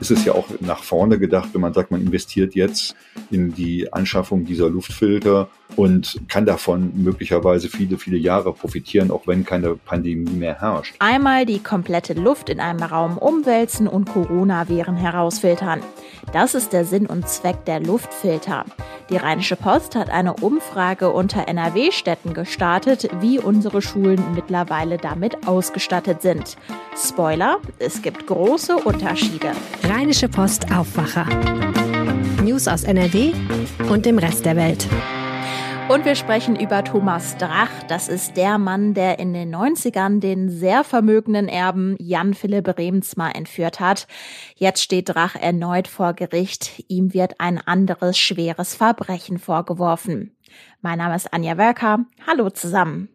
ist es ja auch nach vorne gedacht, wenn man sagt, man investiert jetzt in die Anschaffung dieser Luftfilter und kann davon möglicherweise viele, viele Jahre profitieren, auch wenn keine Pandemie mehr herrscht. Einmal die komplette Luft in einem Raum umwälzen und Coronaviren herausfiltern. Das ist der Sinn und Zweck der Luftfilter. Die Rheinische Post hat eine Umfrage unter NRW-Städten gestartet, wie unsere Schulen mittlerweile damit ausgestattet sind. Spoiler, es gibt große Unterschiede. Rheinische Post Aufwacher. News aus NRW und dem Rest der Welt. Und wir sprechen über Thomas Drach. Das ist der Mann, der in den 90ern den sehr vermögenden Erben Jan Philipp Remsmar entführt hat. Jetzt steht Drach erneut vor Gericht. Ihm wird ein anderes schweres Verbrechen vorgeworfen. Mein Name ist Anja Werker. Hallo zusammen.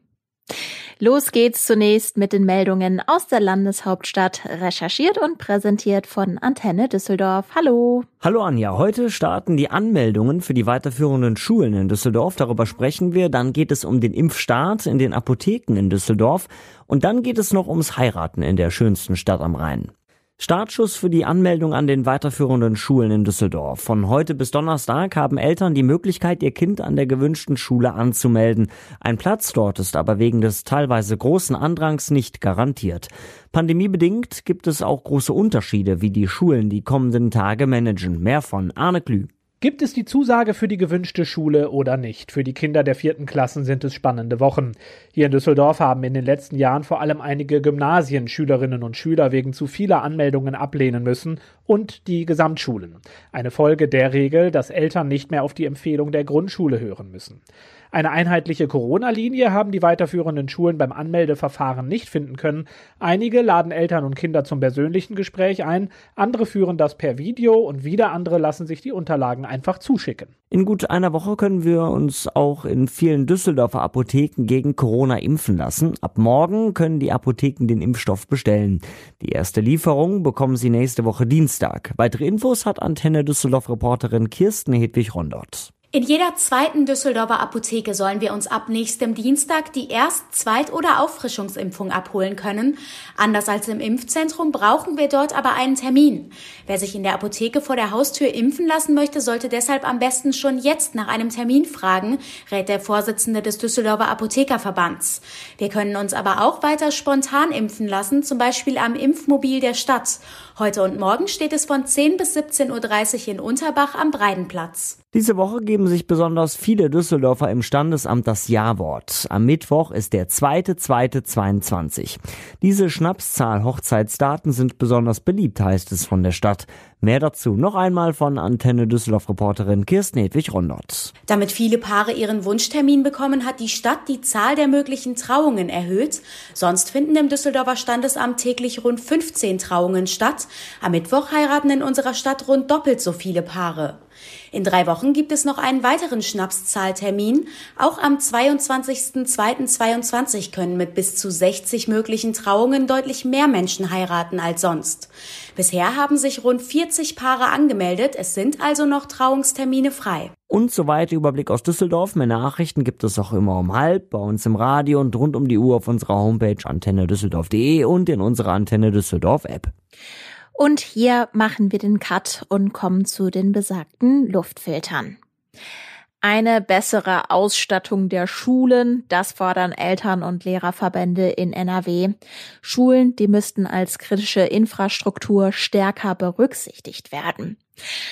Los geht's zunächst mit den Meldungen aus der Landeshauptstadt, recherchiert und präsentiert von Antenne Düsseldorf. Hallo. Hallo Anja, heute starten die Anmeldungen für die weiterführenden Schulen in Düsseldorf. Darüber sprechen wir. Dann geht es um den Impfstart in den Apotheken in Düsseldorf. Und dann geht es noch ums Heiraten in der schönsten Stadt am Rhein. Startschuss für die Anmeldung an den weiterführenden Schulen in Düsseldorf. Von heute bis Donnerstag haben Eltern die Möglichkeit, ihr Kind an der gewünschten Schule anzumelden. Ein Platz dort ist aber wegen des teilweise großen Andrangs nicht garantiert. Pandemiebedingt gibt es auch große Unterschiede, wie die Schulen die kommenden Tage managen. Mehr von Arne Klü. Gibt es die Zusage für die gewünschte Schule oder nicht? Für die Kinder der vierten Klassen sind es spannende Wochen. Hier in Düsseldorf haben in den letzten Jahren vor allem einige Gymnasien Schülerinnen und Schüler wegen zu vieler Anmeldungen ablehnen müssen und die Gesamtschulen. Eine Folge der Regel, dass Eltern nicht mehr auf die Empfehlung der Grundschule hören müssen. Eine einheitliche Corona-Linie haben die weiterführenden Schulen beim Anmeldeverfahren nicht finden können. Einige laden Eltern und Kinder zum persönlichen Gespräch ein, andere führen das per Video und wieder andere lassen sich die Unterlagen einfach zuschicken. In gut einer Woche können wir uns auch in vielen Düsseldorfer Apotheken gegen Corona impfen lassen. Ab morgen können die Apotheken den Impfstoff bestellen. Die erste Lieferung bekommen sie nächste Woche Dienstag. Weitere Infos hat Antenne Düsseldorf Reporterin Kirsten Hedwig Rondort. In jeder zweiten Düsseldorfer Apotheke sollen wir uns ab nächstem Dienstag die Erst-, Zweit- oder Auffrischungsimpfung abholen können. Anders als im Impfzentrum brauchen wir dort aber einen Termin. Wer sich in der Apotheke vor der Haustür impfen lassen möchte, sollte deshalb am besten schon jetzt nach einem Termin fragen, rät der Vorsitzende des Düsseldorfer Apothekerverbands. Wir können uns aber auch weiter spontan impfen lassen, zum Beispiel am Impfmobil der Stadt. Heute und morgen steht es von 10 bis 17.30 Uhr in Unterbach am Breidenplatz. Diese Woche geben sich besonders viele Düsseldorfer im Standesamt das Ja-Wort. Am Mittwoch ist der 2.2.22. Diese Schnapszahl Hochzeitsdaten sind besonders beliebt, heißt es von der Stadt. Mehr dazu noch einmal von Antenne Düsseldorf Reporterin Kirsten Hedwig Rondert. Damit viele Paare ihren Wunschtermin bekommen, hat die Stadt die Zahl der möglichen Trauungen erhöht. Sonst finden im Düsseldorfer Standesamt täglich rund 15 Trauungen statt. Am Mittwoch heiraten in unserer Stadt rund doppelt so viele Paare. In drei Wochen gibt es noch einen weiteren Schnapszahltermin. Auch am 22.02.22 können mit bis zu 60 möglichen Trauungen deutlich mehr Menschen heiraten als sonst. Bisher haben sich rund 40 Paare angemeldet. Es sind also noch Trauungstermine frei. Und so weiter Überblick aus Düsseldorf. Mehr Nachrichten gibt es auch immer um halb bei uns im Radio und rund um die Uhr auf unserer Homepage antennedüsseldorf.de und in unserer Antenne Düsseldorf App. Und hier machen wir den Cut und kommen zu den besagten Luftfiltern. Eine bessere Ausstattung der Schulen, das fordern Eltern- und Lehrerverbände in NRW. Schulen, die müssten als kritische Infrastruktur stärker berücksichtigt werden.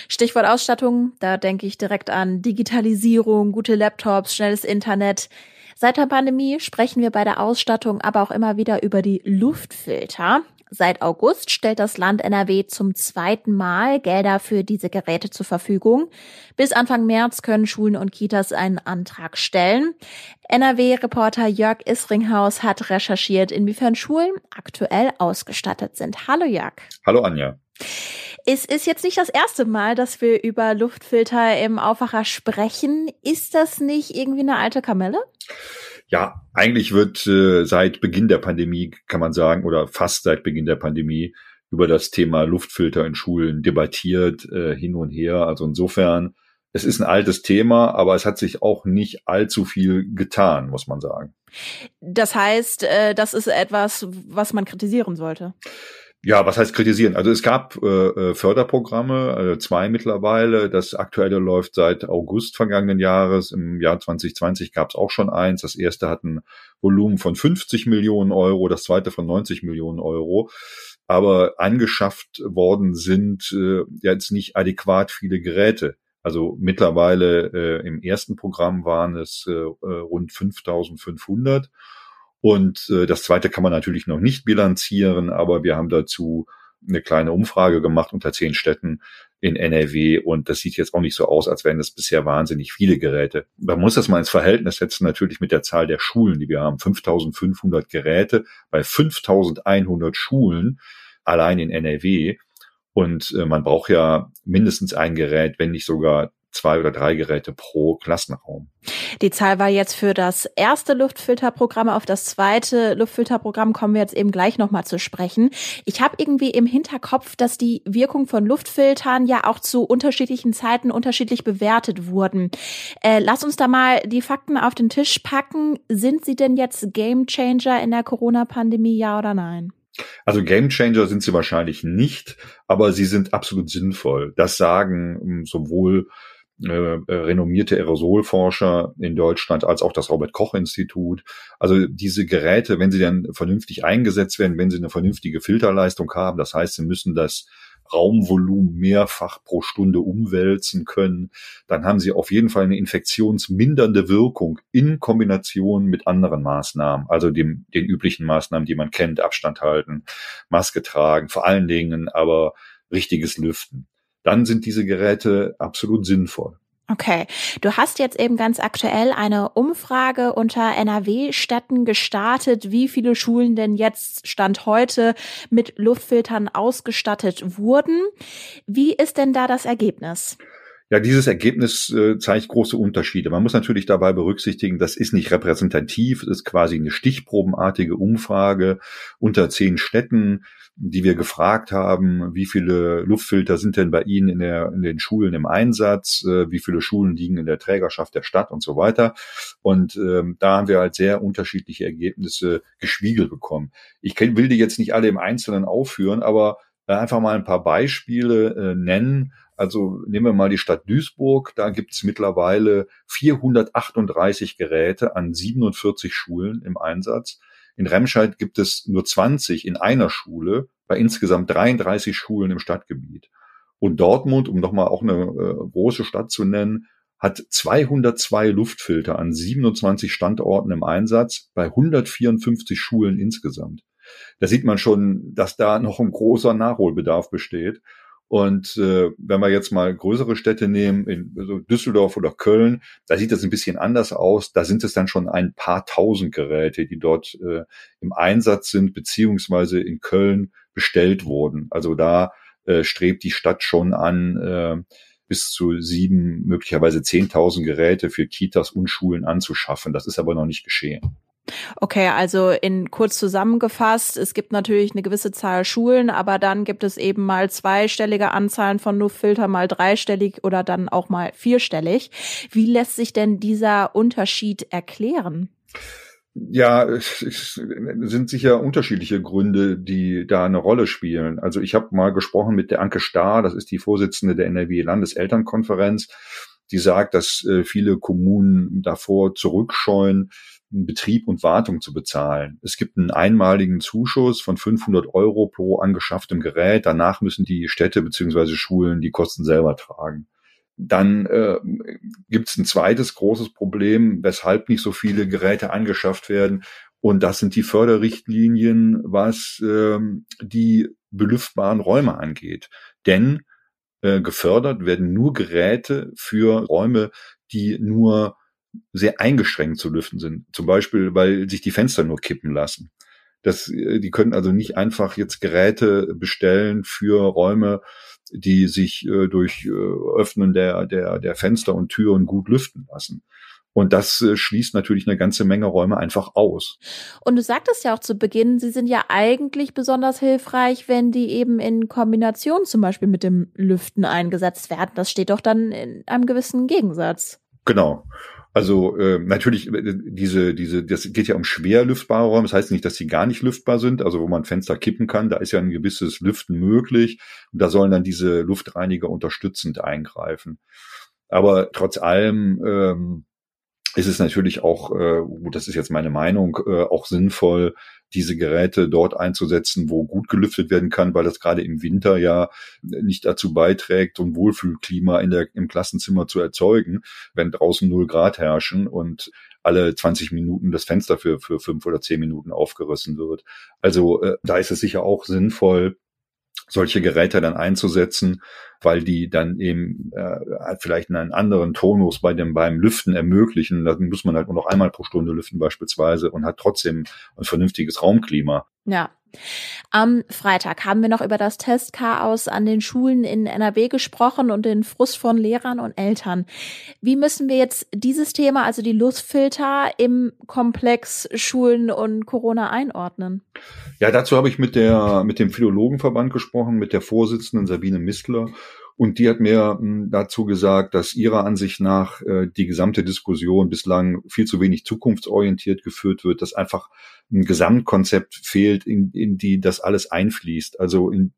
Stichwort Ausstattung, da denke ich direkt an Digitalisierung, gute Laptops, schnelles Internet. Seit der Pandemie sprechen wir bei der Ausstattung aber auch immer wieder über die Luftfilter. Seit August stellt das Land NRW zum zweiten Mal Gelder für diese Geräte zur Verfügung. Bis Anfang März können Schulen und Kitas einen Antrag stellen. NRW-Reporter Jörg Isringhaus hat recherchiert, inwiefern Schulen aktuell ausgestattet sind. Hallo Jörg. Hallo Anja. Es ist jetzt nicht das erste Mal, dass wir über Luftfilter im Aufwacher sprechen. Ist das nicht irgendwie eine alte Kamelle? Ja, eigentlich wird äh, seit Beginn der Pandemie, kann man sagen, oder fast seit Beginn der Pandemie über das Thema Luftfilter in Schulen debattiert, äh, hin und her. Also insofern, es ist ein altes Thema, aber es hat sich auch nicht allzu viel getan, muss man sagen. Das heißt, äh, das ist etwas, was man kritisieren sollte. Ja, was heißt kritisieren? Also es gab äh, äh Förderprogramme, also zwei mittlerweile. Das aktuelle läuft seit August vergangenen Jahres. Im Jahr 2020 gab es auch schon eins. Das erste hat ein Volumen von 50 Millionen Euro, das zweite von 90 Millionen Euro. Aber angeschafft worden sind äh, jetzt nicht adäquat viele Geräte. Also mittlerweile äh, im ersten Programm waren es äh, äh rund 5500 und äh, das zweite kann man natürlich noch nicht bilanzieren, aber wir haben dazu eine kleine Umfrage gemacht unter zehn Städten in NRW und das sieht jetzt auch nicht so aus, als wären das bisher wahnsinnig viele Geräte. Man muss das mal ins Verhältnis setzen, natürlich mit der Zahl der Schulen, die wir haben. 5500 Geräte bei 5100 Schulen allein in NRW. Und äh, man braucht ja mindestens ein Gerät, wenn nicht sogar zwei oder drei Geräte pro Klassenraum. Die Zahl war jetzt für das erste Luftfilterprogramm. Auf das zweite Luftfilterprogramm kommen wir jetzt eben gleich nochmal zu sprechen. Ich habe irgendwie im Hinterkopf, dass die Wirkung von Luftfiltern ja auch zu unterschiedlichen Zeiten unterschiedlich bewertet wurden. Äh, lass uns da mal die Fakten auf den Tisch packen. Sind sie denn jetzt Gamechanger in der Corona-Pandemie, ja oder nein? Also Gamechanger sind sie wahrscheinlich nicht, aber sie sind absolut sinnvoll. Das sagen ähm, sowohl äh, äh, renommierte Aerosolforscher in Deutschland als auch das Robert Koch Institut. Also diese Geräte, wenn sie dann vernünftig eingesetzt werden, wenn sie eine vernünftige Filterleistung haben, das heißt, sie müssen das Raumvolumen mehrfach pro Stunde umwälzen können, dann haben sie auf jeden Fall eine infektionsmindernde Wirkung in Kombination mit anderen Maßnahmen, also dem, den üblichen Maßnahmen, die man kennt, Abstand halten, Maske tragen, vor allen Dingen aber richtiges Lüften dann sind diese Geräte absolut sinnvoll. Okay, du hast jetzt eben ganz aktuell eine Umfrage unter NRW-Städten gestartet, wie viele Schulen denn jetzt Stand heute mit Luftfiltern ausgestattet wurden. Wie ist denn da das Ergebnis? Ja, dieses Ergebnis äh, zeigt große Unterschiede. Man muss natürlich dabei berücksichtigen, das ist nicht repräsentativ, es ist quasi eine stichprobenartige Umfrage unter zehn Städten die wir gefragt haben, wie viele Luftfilter sind denn bei Ihnen in, der, in den Schulen im Einsatz, äh, wie viele Schulen liegen in der Trägerschaft der Stadt und so weiter. Und ähm, da haben wir halt sehr unterschiedliche Ergebnisse gespiegelt bekommen. Ich will die jetzt nicht alle im Einzelnen aufführen, aber äh, einfach mal ein paar Beispiele äh, nennen. Also nehmen wir mal die Stadt Duisburg. Da gibt es mittlerweile 438 Geräte an 47 Schulen im Einsatz. In Remscheid gibt es nur 20 in einer Schule bei insgesamt 33 Schulen im Stadtgebiet. Und Dortmund, um nochmal auch eine äh, große Stadt zu nennen, hat 202 Luftfilter an 27 Standorten im Einsatz bei 154 Schulen insgesamt. Da sieht man schon, dass da noch ein großer Nachholbedarf besteht. Und äh, wenn wir jetzt mal größere Städte nehmen, in also Düsseldorf oder Köln, da sieht das ein bisschen anders aus. Da sind es dann schon ein paar tausend Geräte, die dort äh, im Einsatz sind, beziehungsweise in Köln bestellt wurden. Also da äh, strebt die Stadt schon an, äh, bis zu sieben, möglicherweise zehntausend Geräte für Kitas und Schulen anzuschaffen. Das ist aber noch nicht geschehen. Okay, also in kurz zusammengefasst, es gibt natürlich eine gewisse Zahl Schulen, aber dann gibt es eben mal zweistellige Anzahlen von Luftfilter, mal dreistellig oder dann auch mal vierstellig. Wie lässt sich denn dieser Unterschied erklären? Ja, es sind sicher unterschiedliche Gründe, die da eine Rolle spielen. Also ich habe mal gesprochen mit der Anke Starr, das ist die Vorsitzende der NRW Landeselternkonferenz, die sagt, dass äh, viele Kommunen davor zurückscheuen, Betrieb und Wartung zu bezahlen. Es gibt einen einmaligen Zuschuss von 500 Euro pro angeschafftem Gerät. Danach müssen die Städte beziehungsweise Schulen die Kosten selber tragen. Dann äh, gibt es ein zweites großes Problem, weshalb nicht so viele Geräte angeschafft werden. Und das sind die Förderrichtlinien, was äh, die belüftbaren Räume angeht. Denn äh, gefördert werden nur Geräte für Räume, die nur sehr eingeschränkt zu lüften sind. Zum Beispiel, weil sich die Fenster nur kippen lassen. Das, äh, die können also nicht einfach jetzt Geräte bestellen für Räume, die sich äh, durch äh, Öffnen der, der, der Fenster und Türen gut lüften lassen. Und das äh, schließt natürlich eine ganze Menge Räume einfach aus. Und du sagtest ja auch zu Beginn, sie sind ja eigentlich besonders hilfreich, wenn die eben in Kombination zum Beispiel mit dem Lüften eingesetzt werden. Das steht doch dann in einem gewissen Gegensatz. Genau. Also äh, natürlich äh, diese diese das geht ja um schwer lüftbare Räume. Das heißt nicht, dass sie gar nicht lüftbar sind. Also wo man Fenster kippen kann, da ist ja ein gewisses Lüften möglich. Und da sollen dann diese Luftreiniger unterstützend eingreifen. Aber trotz allem ähm, ist es natürlich auch, äh, das ist jetzt meine Meinung, äh, auch sinnvoll, diese Geräte dort einzusetzen, wo gut gelüftet werden kann, weil das gerade im Winter ja nicht dazu beiträgt, so ein Wohlfühlklima in der, im Klassenzimmer zu erzeugen, wenn draußen null Grad herrschen und alle 20 Minuten das Fenster für, für fünf oder zehn Minuten aufgerissen wird. Also äh, da ist es sicher auch sinnvoll, solche Geräte dann einzusetzen, weil die dann eben äh, vielleicht einen anderen Tonus bei dem beim Lüften ermöglichen. Dann muss man halt nur noch einmal pro Stunde lüften beispielsweise und hat trotzdem ein vernünftiges Raumklima. Ja. Am Freitag haben wir noch über das Testchaos an den Schulen in NRW gesprochen und den Frust von Lehrern und Eltern. Wie müssen wir jetzt dieses Thema, also die Luftfilter im Komplex Schulen und Corona einordnen? Ja, dazu habe ich mit der mit dem Philologenverband gesprochen, mit der Vorsitzenden Sabine Mistler und die hat mir hm, dazu gesagt, dass ihrer Ansicht nach äh, die gesamte Diskussion bislang viel zu wenig zukunftsorientiert geführt wird, dass einfach ein Gesamtkonzept fehlt, in, in die das alles einfließt. Also in,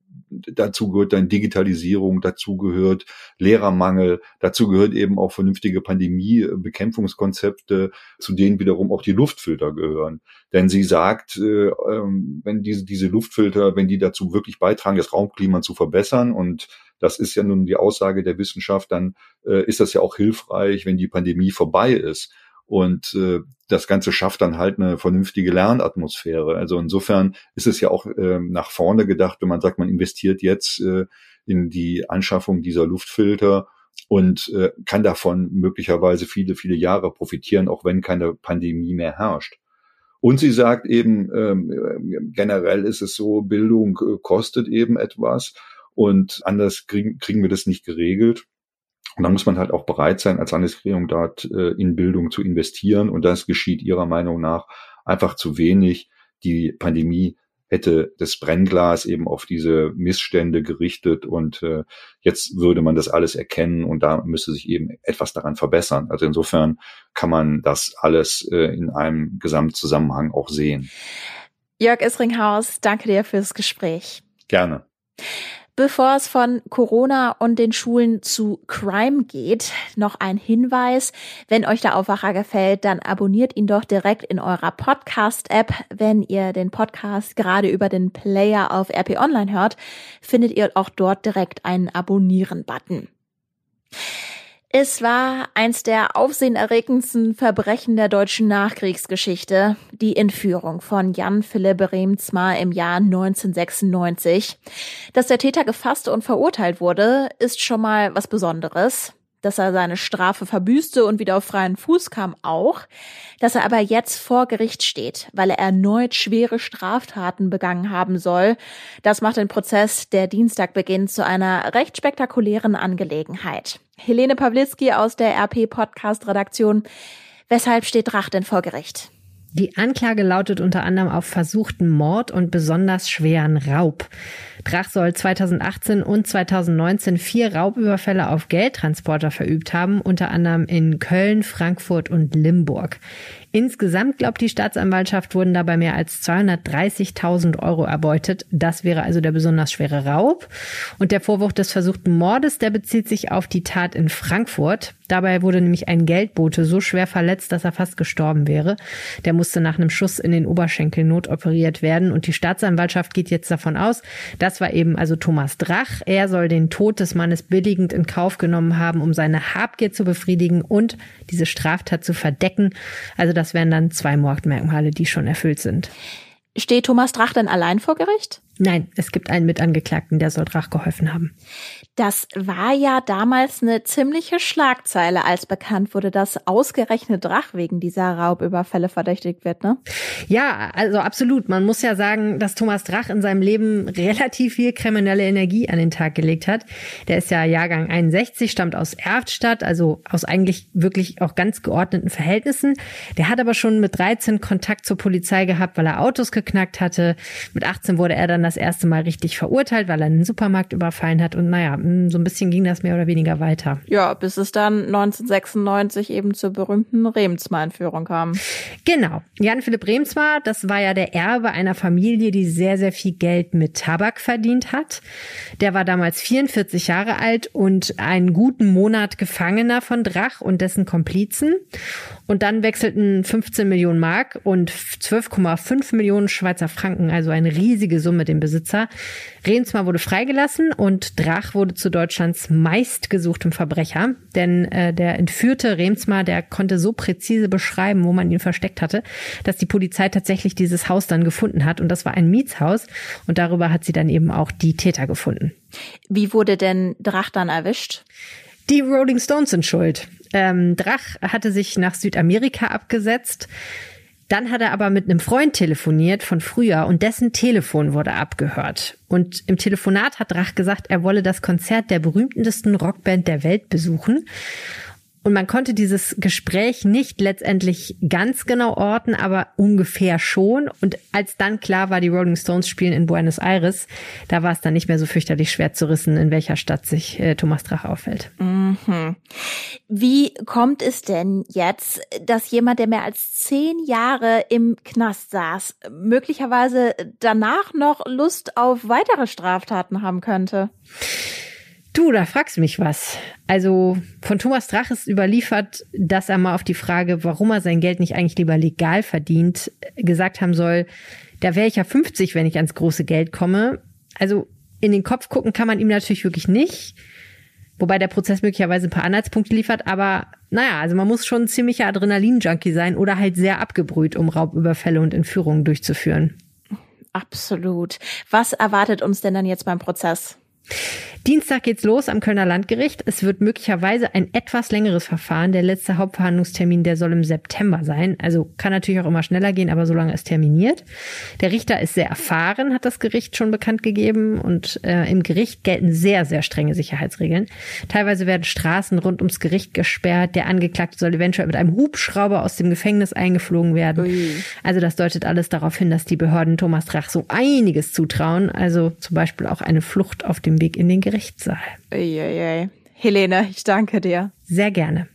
dazu gehört dann Digitalisierung, dazu gehört Lehrermangel, dazu gehört eben auch vernünftige Pandemiebekämpfungskonzepte, zu denen wiederum auch die Luftfilter gehören. Denn sie sagt, äh, ähm, wenn diese, diese Luftfilter, wenn die dazu wirklich beitragen, das Raumklima zu verbessern und das ist ja nun die Aussage der Wissenschaft, dann äh, ist das ja auch hilfreich, wenn die Pandemie vorbei ist. Und äh, das Ganze schafft dann halt eine vernünftige Lernatmosphäre. Also insofern ist es ja auch äh, nach vorne gedacht, wenn man sagt, man investiert jetzt äh, in die Anschaffung dieser Luftfilter und äh, kann davon möglicherweise viele, viele Jahre profitieren, auch wenn keine Pandemie mehr herrscht. Und sie sagt eben, ähm, generell ist es so, Bildung äh, kostet eben etwas und anders kriegen, kriegen wir das nicht geregelt. Und da muss man halt auch bereit sein, als Landesregierung dort äh, in Bildung zu investieren. Und das geschieht ihrer Meinung nach einfach zu wenig. Die Pandemie hätte das Brennglas eben auf diese Missstände gerichtet und äh, jetzt würde man das alles erkennen und da müsste sich eben etwas daran verbessern. Also insofern kann man das alles äh, in einem Gesamtzusammenhang auch sehen. Jörg Isringhaus, danke dir fürs Gespräch. Gerne. Bevor es von Corona und den Schulen zu Crime geht, noch ein Hinweis. Wenn euch der Aufwacher gefällt, dann abonniert ihn doch direkt in eurer Podcast-App. Wenn ihr den Podcast gerade über den Player auf RP Online hört, findet ihr auch dort direkt einen Abonnieren-Button. Es war eins der aufsehenerregendsten Verbrechen der deutschen Nachkriegsgeschichte, die Entführung von Jan Philipp Remzmar im Jahr 1996. Dass der Täter gefasst und verurteilt wurde, ist schon mal was Besonderes dass er seine Strafe verbüßte und wieder auf freien Fuß kam auch, dass er aber jetzt vor Gericht steht, weil er erneut schwere Straftaten begangen haben soll. Das macht den Prozess, der Dienstag beginnt, zu einer recht spektakulären Angelegenheit. Helene Pawlitzki aus der RP Podcast Redaktion. Weshalb steht Drach denn vor Gericht? Die Anklage lautet unter anderem auf versuchten Mord und besonders schweren Raub. Drach soll 2018 und 2019 vier Raubüberfälle auf Geldtransporter verübt haben, unter anderem in Köln, Frankfurt und Limburg. Insgesamt glaubt die Staatsanwaltschaft, wurden dabei mehr als 230.000 Euro erbeutet. Das wäre also der besonders schwere Raub. Und der Vorwurf des versuchten Mordes, der bezieht sich auf die Tat in Frankfurt. Dabei wurde nämlich ein Geldbote so schwer verletzt, dass er fast gestorben wäre. Der musste nach einem Schuss in den Oberschenkel notoperiert werden. Und die Staatsanwaltschaft geht jetzt davon aus, das war eben also Thomas Drach. Er soll den Tod des Mannes billigend in Kauf genommen haben, um seine Habgier zu befriedigen und diese Straftat zu verdecken. Also das wären dann zwei Mordmerkmale, die schon erfüllt sind. Steht Thomas Drach denn allein vor Gericht? Nein, es gibt einen Mitangeklagten, der soll Drach geholfen haben. Das war ja damals eine ziemliche Schlagzeile, als bekannt wurde, dass ausgerechnet Drach wegen dieser Raubüberfälle verdächtigt wird, ne? Ja, also absolut. Man muss ja sagen, dass Thomas Drach in seinem Leben relativ viel kriminelle Energie an den Tag gelegt hat. Der ist ja Jahrgang 61, stammt aus Erftstadt, also aus eigentlich wirklich auch ganz geordneten Verhältnissen. Der hat aber schon mit 13 Kontakt zur Polizei gehabt, weil er Autos geknackt hatte. Mit 18 wurde er dann das erste Mal richtig verurteilt, weil er einen Supermarkt überfallen hat. Und naja, mm, so ein bisschen ging das mehr oder weniger weiter. Ja, bis es dann 1996 eben zur berühmten Remsmar-Entführung kam. Genau. Jan Philipp Remsmar, das war ja der Erbe einer Familie, die sehr, sehr viel Geld mit Tabak verdient hat. Der war damals 44 Jahre alt und einen guten Monat Gefangener von Drach und dessen Komplizen. Und dann wechselten 15 Millionen Mark und 12,5 Millionen Schweizer Franken, also eine riesige Summe, dem Besitzer. Remsmar wurde freigelassen und Drach wurde zu Deutschlands meistgesuchtem Verbrecher. Denn äh, der entführte Remsmar, der konnte so präzise beschreiben, wo man ihn versteckt hatte, dass die Polizei tatsächlich dieses Haus dann gefunden hat. Und das war ein Mietshaus. Und darüber hat sie dann eben auch die Täter gefunden. Wie wurde denn Drach dann erwischt? Die Rolling Stones sind schuld. Ähm, Drach hatte sich nach Südamerika abgesetzt. Dann hat er aber mit einem Freund telefoniert von früher und dessen Telefon wurde abgehört. Und im Telefonat hat Drach gesagt, er wolle das Konzert der berühmtesten Rockband der Welt besuchen. Und man konnte dieses Gespräch nicht letztendlich ganz genau orten, aber ungefähr schon. Und als dann klar war, die Rolling Stones spielen in Buenos Aires, da war es dann nicht mehr so fürchterlich schwer zu rissen, in welcher Stadt sich äh, Thomas Drach auffällt. Mhm. Wie kommt es denn jetzt, dass jemand, der mehr als zehn Jahre im Knast saß, möglicherweise danach noch Lust auf weitere Straftaten haben könnte? Du, da fragst du mich was. Also von Thomas Drach ist überliefert, dass er mal auf die Frage, warum er sein Geld nicht eigentlich lieber legal verdient, gesagt haben soll, da wäre ich ja 50, wenn ich ans große Geld komme. Also in den Kopf gucken kann man ihm natürlich wirklich nicht. Wobei der Prozess möglicherweise ein paar Anhaltspunkte liefert, aber naja, also man muss schon ein ziemlicher Adrenalin-Junkie sein oder halt sehr abgebrüht, um Raubüberfälle und Entführungen durchzuführen. Absolut. Was erwartet uns denn dann jetzt beim Prozess? Dienstag geht's los am Kölner Landgericht. Es wird möglicherweise ein etwas längeres Verfahren. Der letzte Hauptverhandlungstermin, der soll im September sein. Also kann natürlich auch immer schneller gehen, aber solange es terminiert. Der Richter ist sehr erfahren, hat das Gericht schon bekannt gegeben. Und äh, im Gericht gelten sehr, sehr strenge Sicherheitsregeln. Teilweise werden Straßen rund ums Gericht gesperrt. Der Angeklagte soll eventuell mit einem Hubschrauber aus dem Gefängnis eingeflogen werden. Ui. Also das deutet alles darauf hin, dass die Behörden Thomas Drach so einiges zutrauen. Also zum Beispiel auch eine Flucht auf dem Weg in den Gericht. Gerichtssaal. Uiuiui. Helene, ich danke dir. Sehr gerne.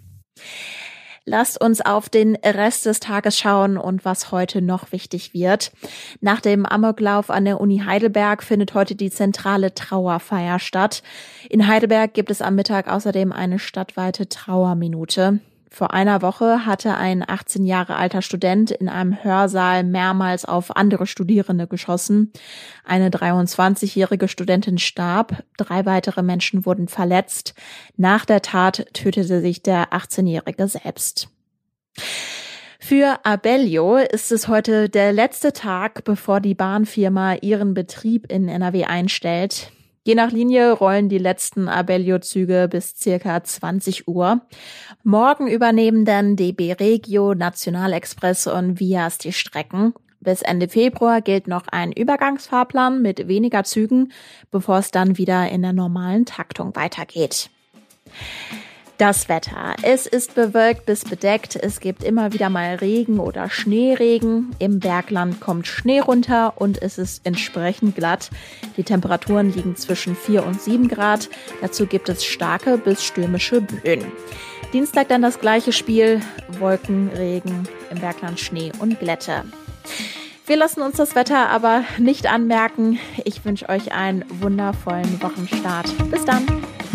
Lasst uns auf den Rest des Tages schauen und was heute noch wichtig wird. Nach dem Amoklauf an der Uni Heidelberg findet heute die zentrale Trauerfeier statt. In Heidelberg gibt es am Mittag außerdem eine stadtweite Trauerminute. Vor einer Woche hatte ein 18 Jahre alter Student in einem Hörsaal mehrmals auf andere Studierende geschossen. Eine 23-jährige Studentin starb, drei weitere Menschen wurden verletzt. Nach der Tat tötete sich der 18-jährige selbst. Für Abellio ist es heute der letzte Tag, bevor die Bahnfirma ihren Betrieb in NRW einstellt. Je nach Linie rollen die letzten Abellio-Züge bis circa 20 Uhr. Morgen übernehmen dann DB Regio, Nationalexpress und Vias die Strecken. Bis Ende Februar gilt noch ein Übergangsfahrplan mit weniger Zügen, bevor es dann wieder in der normalen Taktung weitergeht. Das Wetter. Es ist bewölkt bis bedeckt. Es gibt immer wieder mal Regen oder Schneeregen. Im Bergland kommt Schnee runter und es ist entsprechend glatt. Die Temperaturen liegen zwischen 4 und 7 Grad. Dazu gibt es starke bis stürmische Böen. Dienstag dann das gleiche Spiel. Wolken, Regen, im Bergland Schnee und Glätte. Wir lassen uns das Wetter aber nicht anmerken. Ich wünsche euch einen wundervollen Wochenstart. Bis dann.